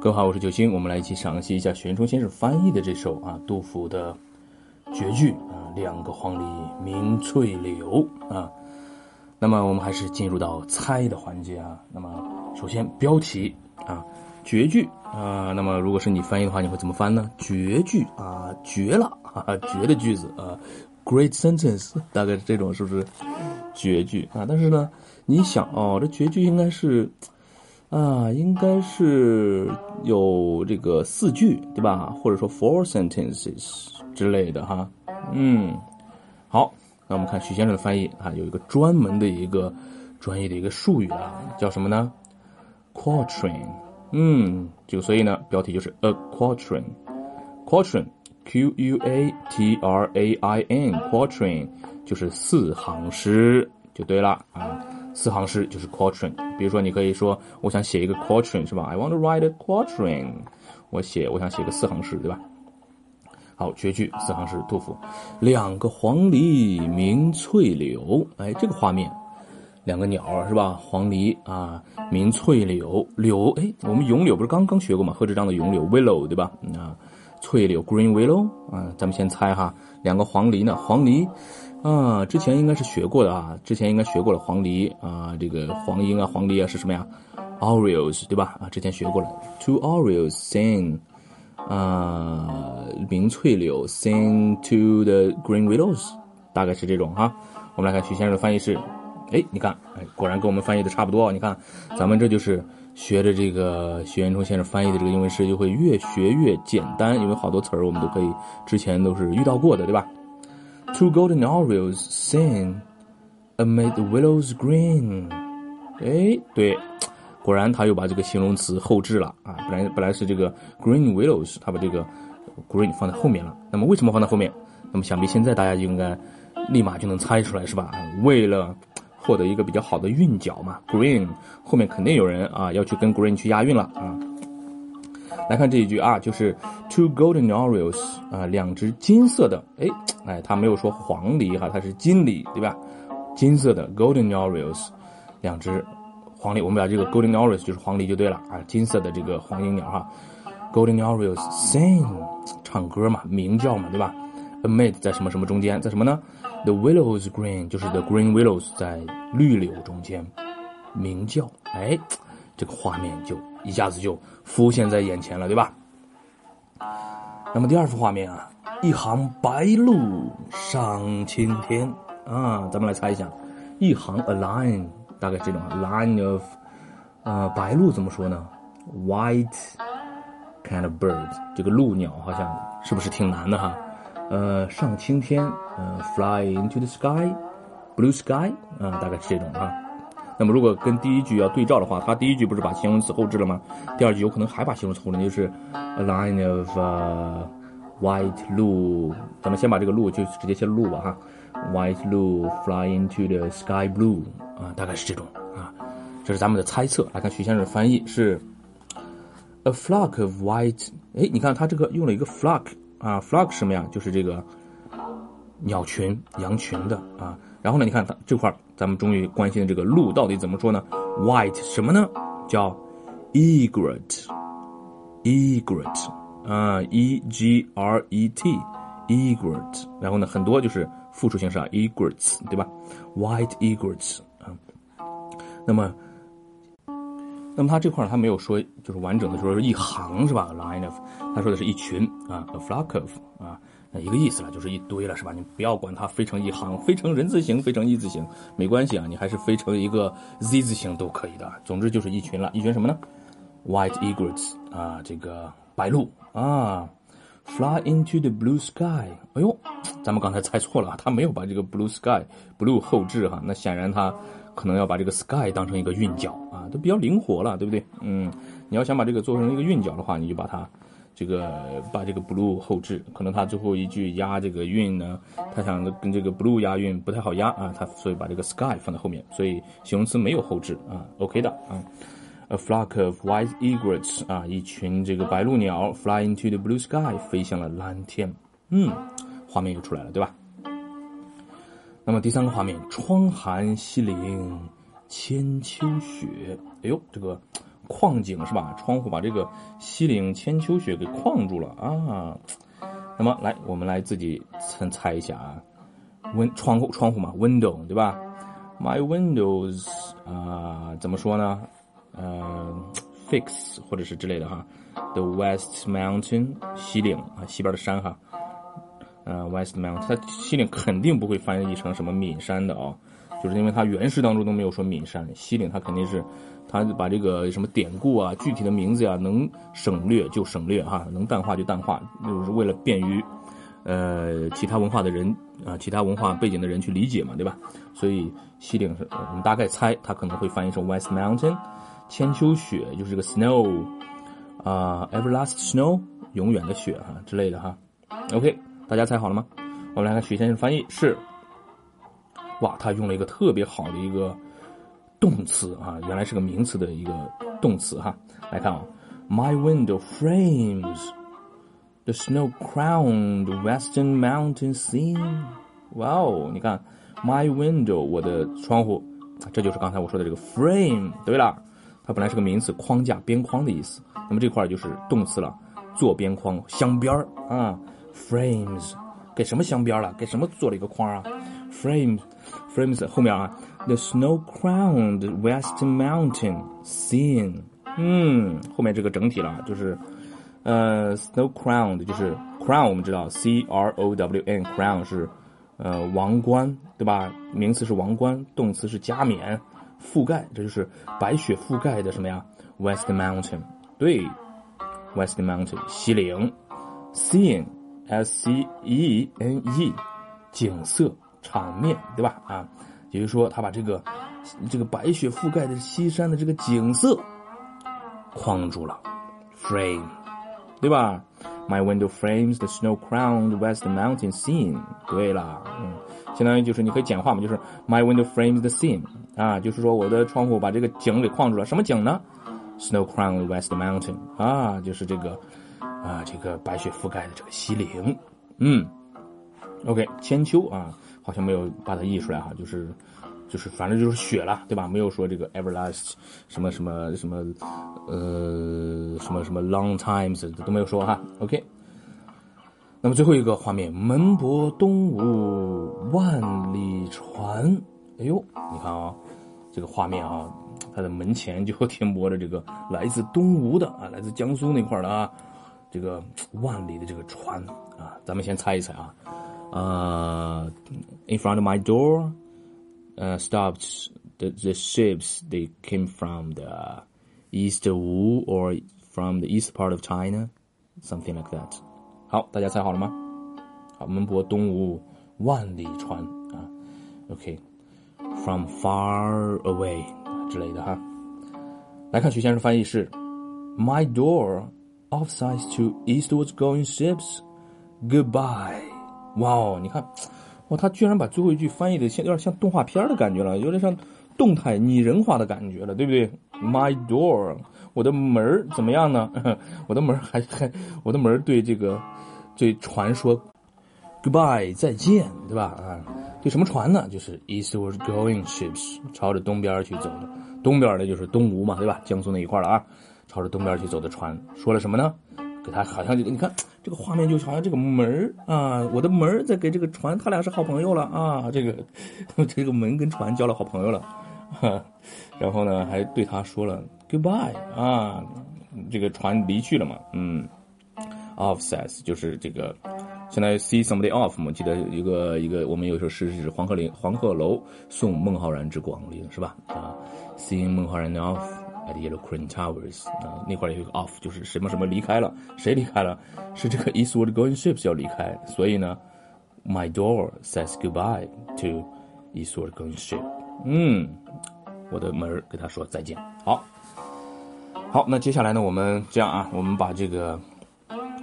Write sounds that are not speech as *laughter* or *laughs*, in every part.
各位好，我是九星，我们来一起赏析一下玄冲先生翻译的这首啊杜甫的绝句啊，两个黄鹂鸣翠柳啊。那么我们还是进入到猜的环节啊。那么首先标题啊，绝句啊。那么如果是你翻译的话，你会怎么翻呢？绝句啊，绝了啊，绝的句子啊，great sentence，大概是这种是不是绝句啊？但是呢，你想哦，这绝句应该是。啊，应该是有这个四句，对吧？或者说 four sentences 之类的哈。嗯，好，那我们看许先生的翻译啊，有一个专门的一个专业的一个术语啊，叫什么呢？quatrain。嗯，就所以呢，标题就是 a quatrain。quatrain，q u a t r a i n，quatrain 就是四行诗，就对了啊。四行诗就是 quatrain，比如说你可以说我想写一个 quatrain 是吧？I want to write a quatrain，我写我想写个四行诗对吧？好，绝句四行诗，杜甫。两个黄鹂鸣翠柳，哎，这个画面，两个鸟是吧？黄鹂啊，鸣翠柳，柳哎，我们咏柳不是刚刚学过吗？贺知章的咏柳 willow 对吧？啊，翠柳 green willow 啊，咱们先猜哈，两个黄鹂呢？黄鹂。啊，之前应该是学过的啊，之前应该学过了黄鹂啊，这个黄莺啊，黄鹂啊是什么呀？Orioles 对吧？啊，之前学过了。Two orioles sing，啊，鸣翠柳 sing to the green willows，大概是这种哈。我们来看徐先生的翻译是，哎，你看，哎，果然跟我们翻译的差不多。你看，咱们这就是学着这个徐元冲先生翻译的这个英文诗，就会越学越简单，因为好多词儿我们都可以之前都是遇到过的，对吧？Two golden orioles sing amid the willows green。哎，对，果然他又把这个形容词后置了啊！本来本来是这个 green willows，他把这个 green 放在后面了。那么为什么放在后面？那么想必现在大家就应该立马就能猜出来是吧？为了获得一个比较好的韵脚嘛，green 后面肯定有人啊要去跟 green 去押韵了啊。来看这一句啊，就是 two golden orioles 啊，两只金色的，哎哎，他没有说黄鹂哈，它是金鹂，对吧？金色的 golden orioles，两只黄鹂，我们把这个 golden orioles 就是黄鹂就对了啊，金色的这个黄莺鸟哈，golden orioles sing 唱歌嘛，鸣叫嘛，对吧？amid 在什么什么中间，在什么呢？the willows green 就是 the green willows 在绿柳中间鸣叫，哎，这个画面就一下子就。浮现在眼前了，对吧？那么第二幅画面啊，一行白鹭上青天啊，咱们来猜一下，一行 a line 大概这种 line of，呃，白鹭怎么说呢？White kind of bird，这个鹭鸟好像是不是挺难的哈？呃，上青天，呃，fly into the sky，blue sky 啊，大概是这种啊。那么如果跟第一句要对照的话，它第一句不是把形容词后置了吗？第二句有可能还把形容词后置，那就是 a line of white 鹭。咱们先把这个鹭就直接写鹭吧哈，white 鹭 fly into the sky blue 啊，大概是这种啊。这是咱们的猜测。来看徐先生的翻译是 a flock of white。哎，你看他这个用了一个 flock 啊，flock 什么呀？就是这个鸟群、羊群的啊。然后呢？你看它这块咱们终于关心的这个鹿到底怎么说呢？White 什么呢？叫 egret，egret 啊，e g r e t，egret。然后呢，很多就是复数形式啊，egrets，对吧？White egrets 啊。那么，那么它这块儿它没有说就是完整的说是一行是吧？Line of，他说的是一群啊，a flock of 啊。一个意思了，就是一堆了，是吧？你不要管它飞成一行，飞成人字形，飞成一字形，没关系啊，你还是飞成一个 Z 字形都可以的。总之就是一群了，一群什么呢？White egrets 啊，这个白鹭啊，fly into the blue sky。哎呦，咱们刚才猜错了，他没有把这个 blue sky blue 后置哈，那显然他可能要把这个 sky 当成一个韵脚啊，都比较灵活了，对不对？嗯，你要想把这个做成一个韵脚的话，你就把它。这个把这个 blue 后置，可能他最后一句押这个韵呢，他想跟这个 blue 押韵不太好押啊，他所以把这个 sky 放在后面，所以形容词没有后置啊，OK 的啊。A flock of white egrets 啊，一群这个白鹭鸟 fly into the blue sky 飞向了蓝天，嗯，画面又出来了，对吧？那么第三个画面，窗含西岭千秋雪，哎呦，这个。矿井是吧？窗户把这个西岭千秋雪给框住了啊。那么来，我们来自己猜猜一下啊。温窗户窗户嘛，window 对吧？My windows 啊，怎么说呢？呃，fix 或者是之类的哈。The West Mountain 西岭啊，西边的山哈。呃，West Mountain 它西岭肯定不会翻译成什么岷山的啊，就是因为它原诗当中都没有说岷山，西岭它肯定是。它把这个什么典故啊、具体的名字呀，能省略就省略哈，能淡化就淡化，就是为了便于，呃，其他文化的人啊，其他文化背景的人去理解嘛，对吧？所以西岭是我们大概猜它可能会翻译成 West Mountain，千秋雪就是这个 snow，啊，everlasting snow，永远的雪哈之类的哈。OK，大家猜好了吗？我们来看许先生翻译是，哇，他用了一个特别好的一个。动词啊，原来是个名词的一个动词哈。来看啊，My window frames the snow-crowned western mountain scene。哇哦，你看，my window，我的窗户，这就是刚才我说的这个 frame。对了，它本来是个名词，框架、边框的意思。那么这块就是动词了，做边框、镶边儿啊。frames 给什么镶边了？给什么做了一个框啊？frames，frames 后面啊。The snow-crowned west Mountain scene，嗯，后面这个整体了，就是，呃，snow-crowned 就是 crown，我们知道 C R O W N，crown 是，呃，王冠，对吧？名词是王冠，动词是加冕、覆盖，这就是白雪覆盖的什么呀？west Mountain，对，west Mountain 西岭，scene，S C E N E，景色、场面，对吧？啊。也就是说，他把这个这个白雪覆盖的西山的这个景色框住了，frame，对吧？My window frames the snow-crowned West Mountain scene。对了，嗯，相当于就是你可以简化嘛，就是 My window frames the scene。啊，就是说我的窗户把这个景给框住了。什么景呢？Snow-crowned West Mountain。啊，就是这个啊，这个白雪覆盖的这个西岭。嗯，OK，千秋啊。好像没有把它译出来哈，就是，就是反正就是雪了，对吧？没有说这个 everlast 什么什么什么，呃，什么什么 long times 都没有说哈。OK，那么最后一个画面，门泊东吴万里船。哎呦，你看啊，这个画面啊，它的门前就停泊着这个来自东吴的啊，来自江苏那块的啊，这个万里的这个船啊，咱们先猜一猜啊。uh, in front of my door uh, stopped the, the ships they came from the east Wu or from the east part of China something like that 好，大家猜好了吗？好，门泊东吴万里船啊，OK，from far away 之类的哈。来看徐先生翻译是：My door offsides to eastwards going ships. Goodbye. 哇哦，你看，哇，他居然把最后一句翻译的像有点像动画片的感觉了，有点像动态拟人化的感觉了，对不对？My door，我的门怎么样呢？*laughs* 我的门还还，*laughs* 我的门对这个对船说 goodbye 再见，对吧？啊，对什么船呢？就是 eastward going ships，朝着东边去走的，东边的就是东吴嘛，对吧？江苏那一块了啊，朝着东边去走的船，说了什么呢？给他好像就你看。这个画面就好像这个门啊，我的门在给这个船，他俩是好朋友了啊。这个 *laughs* 这个门跟船交了好朋友了，哈然后呢还对他说了 goodbye 啊，这个船离去了嘛，嗯，off says 就是这个相当于 see somebody off 嘛。记得一个一个我们有一首诗是黄鹤岭黄鹤楼送孟浩然之广陵是吧？啊，seeing 孟浩然 off。At Yellow Crane Towers 啊，那块有一个 off，就是什么什么离开了，谁离开了？是这个 Eastward Going Ships 要离开，所以呢，My door says goodbye to Eastward Going Ship。嗯，我的门跟他说再见。好，好，那接下来呢，我们这样啊，我们把这个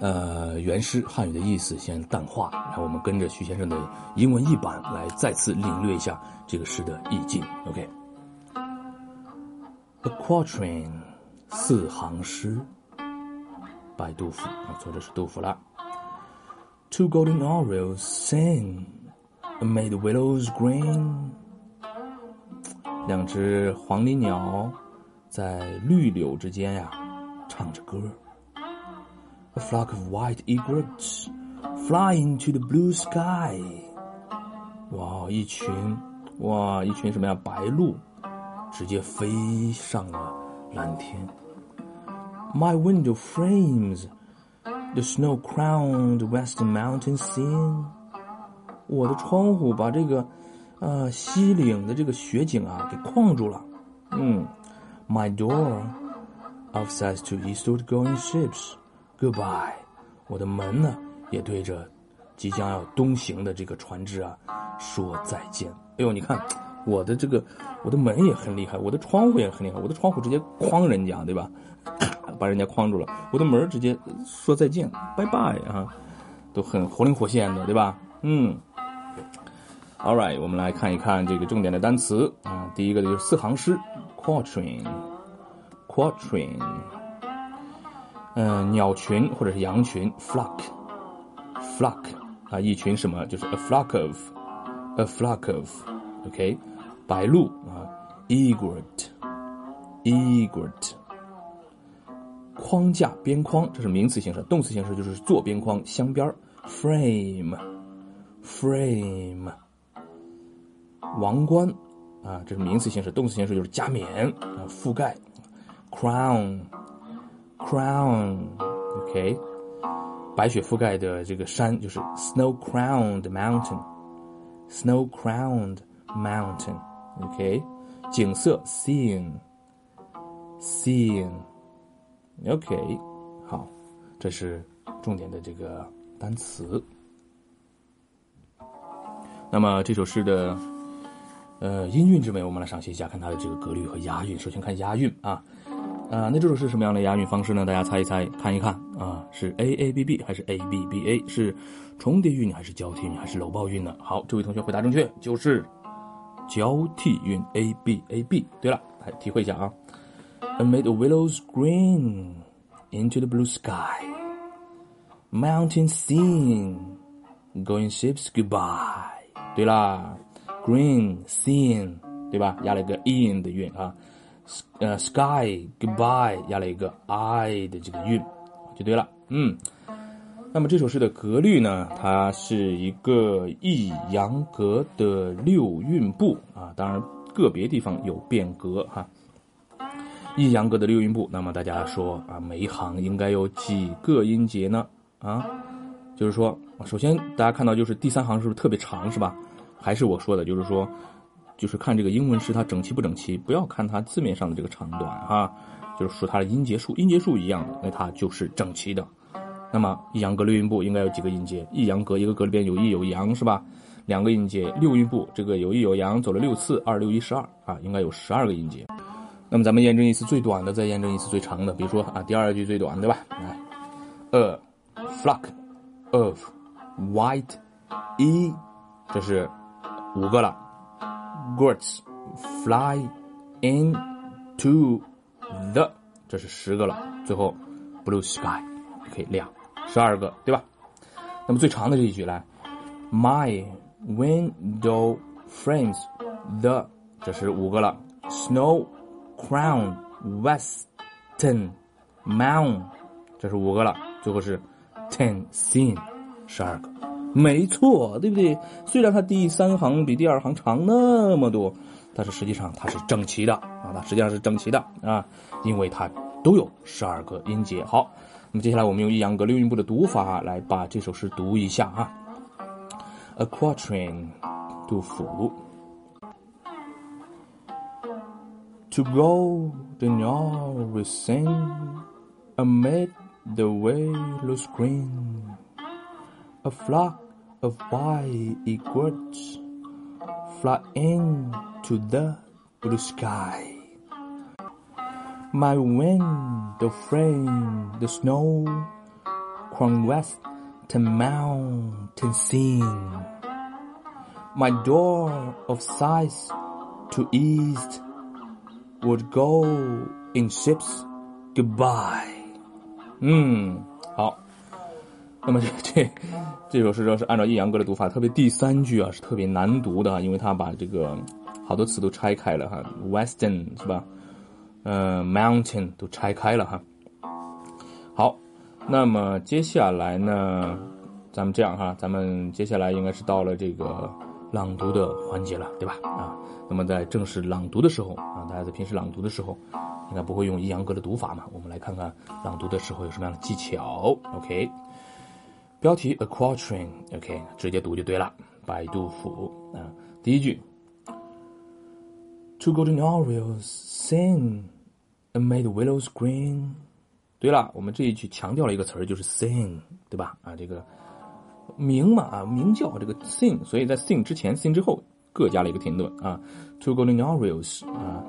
呃原诗汉语的意思先淡化，然后我们跟着徐先生的英文译版来再次领略一下这个诗的意境。OK。A quatrain，四行诗，拜杜甫啊，作者是杜甫了。Two golden orioles sing amid willows green，两只黄鹂鸟在绿柳之间呀，唱着歌。A flock of white egrets flying to the blue sky。哇，一群，哇，一群什么呀？白鹭，直接飞上了蓝天。My window frames the snow-crowned western mountain scene。我的窗户把这个，呃，西岭的这个雪景啊给框住了。嗯，My door offsets to eastward going ships. Goodbye。我的门呢也对着即将要东行的这个船只啊说再见。哎呦，你看我的这个我的门也很厉害，我的窗户也很厉害，我的窗户直接框人家，对吧？*coughs* 把人家框住了。我的门直接说再见，拜拜啊，都很活灵活现的，对吧？嗯。All right，我们来看一看这个重点的单词啊。第一个就是四行诗，quatrain，quatrain。嗯，鸟群或者是羊群，flock，flock 啊，一群什么？就是 a flock of，a flock of，OK，白鹭啊，egret，egret。框架边框，这是名词形式，动词形式就是做边框，镶边，frame，frame。王冠，啊，这是名词形式，动词形式就是加冕，覆盖，crown，crown，OK，白雪覆盖的这个山就是 snow-crowned mountain，snow-crowned mountain OK，景色 scene，scene，OK，好，这是重点的这个单词。那么这首诗的。呃，音韵之美，我们来赏析一下，看它的这个格律和押韵。首先看押韵啊，啊，那这首诗什么样的押韵方式呢？大家猜一猜，看一看啊，是 a a b b 还是 a b b a？是重叠韵还是交替韵还是搂抱韵呢？好，这位同学回答正确，就是交替韵 a b a b。对了，来体会一下啊，Amid the willows green into the blue sky, mountain scene, going ships goodbye。对啦。Green scene，对吧？压了一个 in 的韵啊。呃，sky goodbye，压了一个 i 的这个韵，就对了。嗯， 那么这首诗的格律呢？它是一个抑扬格的六韵部啊。当然，个别地方有变格哈。抑扬格的六韵部，那么大家说啊，每一行应该有几个音节呢？啊，就是说，首先大家看到就是第三行是不是特别长，是吧？还是我说的，就是说，就是看这个英文诗它整齐不整齐，不要看它字面上的这个长短哈，就是说它的音节数，音节数一样的，那它就是整齐的。那么一阳格六韵部应该有几个音节？一阳格一个格里边有抑有扬是吧？两个音节，六韵部这个有抑有扬，走了六次，二六一十二啊，应该有十二个音节。那么咱们验证一次最短的，再验证一次最长的。比如说啊，第二句最短对吧？来，a flock of white e，这是。五个了，Birds fly into the，这是十个了。最后，blue sky 可以亮，十二个，对吧？那么最长的这一句来，My window frames the，这是五个了。Snow crown western mount 这是五个了。最后是 ten sin，十二个。没错，对不对？虽然它第三行比第二行长那么多，但是实际上它是整齐的啊，它实际上是整齐的啊，因为它都有十二个音节。好，那么接下来我们用抑扬格六韵部的读法来把这首诗读一下啊。A quatrain，杜甫。To go the North sing amid the willows green, a flock of white egrets fly into the blue sky. My window frame the snow crown west to mountain scene. My door of sighs to east would go in ships goodbye. 嗯，好。那么这这这首诗呢是按照抑扬格的读法，特别第三句啊是特别难读的，因为它把这个好多词都拆开了哈，Western 是吧？ 呃，mountain 都拆开了哈。好，那么接下来呢，咱们这样哈，咱们接下来应该是到了这个朗读的环节了，对吧？啊，那么在正式朗读的时候啊，大家在平时朗读的时候，应该不会用抑扬格的读法嘛？我们来看看朗读的时候有什么样的技巧。OK，标题 A Quatrain，OK，直接读就对了，白杜甫啊，第一句。Two golden orioles sing Made willows green。对了，我们这一句强调了一个词儿，就是 sing，对吧？啊，这个鸣嘛，啊，鸣叫这个 sing，所以在 sing 之前，sing 之后各加了一个停顿啊。Two golden orioles 啊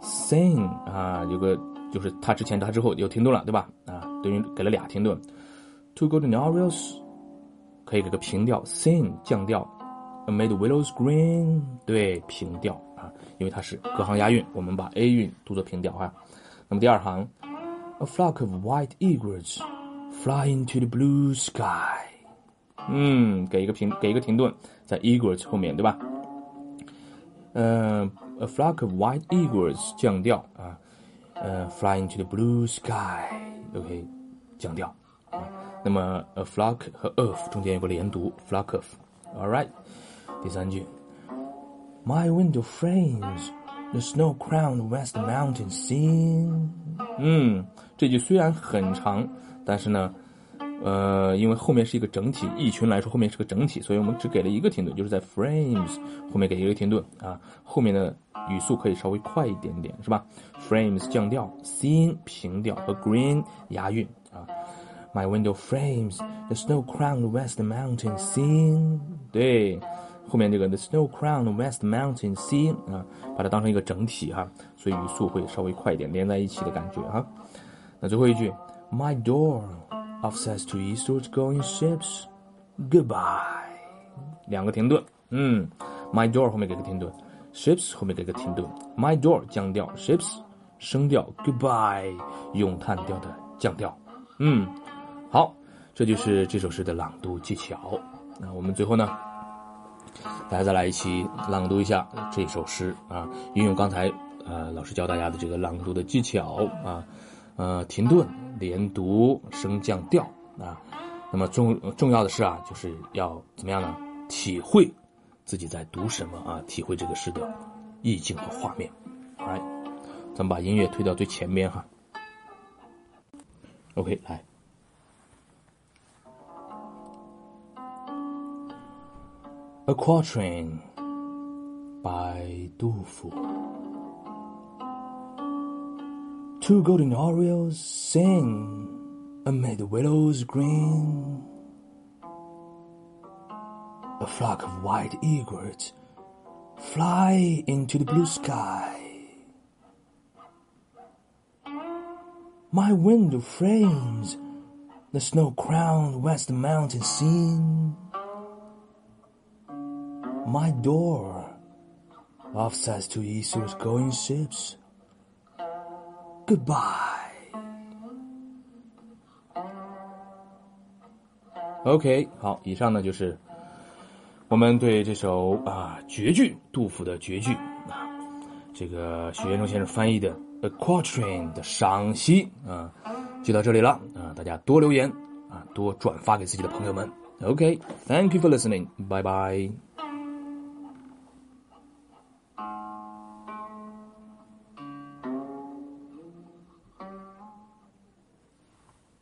，sing 啊，有个就是它之前它之后有停顿了，对吧？啊，等于给了俩停顿。Two golden orioles 可以给个平调，sing 降调，Made willows green，对，平调啊。因为它是隔行押韵，我们把 A 韵读作平调哈。那么第二行，A flock of white eagles fly into the blue sky。嗯，给一个平，给一个停顿，在 eagles 后面对吧？嗯，A flock of white eagles 降调啊，呃，fly into the blue sky，OK，降调。那么 A flock 和 of 中间有个连读，flock of。All right，第三句。My window frames The snow-crowned west mountain scene。嗯，这句虽然很长，但是呢，呃，因为后面是一个整体，一群来说后面是个整体，所以我们只给了一个停顿，就是在 frames 后面给一个停顿啊。后面的语速可以稍微快一点点，是吧？frames 降调，scene 平调和 green 押韵啊。My window frames the snow-crowned west mountain scene。对。后面这个 the snow crowned west mountain scene 啊，把它当成一个整体哈，所以语速会稍微快一点，连在一起的感觉哈。那最后一句，My door offsets to eastward going ships goodbye，两个停顿，嗯，My door 后面给个停顿，ships 后面给个停顿，My door 降调，ships 升调，goodbye 咏叹调的降调，嗯，好，这就是这首诗的朗读技巧。那我们最后呢？大家再来一起朗读一下这首诗啊！运用刚才呃老师教大家的这个朗读的技巧啊，呃停顿、连读、升降调啊。那么重重要的是啊，就是要怎么样呢？体会自己在读什么啊，体会这个诗的意境和画面。来，咱们把音乐推到最前面哈。OK，来。A Quatrain by Du Fu. Two golden orioles sing amid the willows green. A flock of white egrets fly into the blue sky. My window frames the snow-crowned west mountain scene my door offsets to eastward going ships. Goodbye. OK，好，以上呢就是我们对这首啊绝句，杜甫的绝句啊，这个许渊冲先生翻译的《A Quatrain》的赏析啊，就到这里了啊，大家多留言啊，多转发给自己的朋友们。OK，Thank you for listening. Bye bye.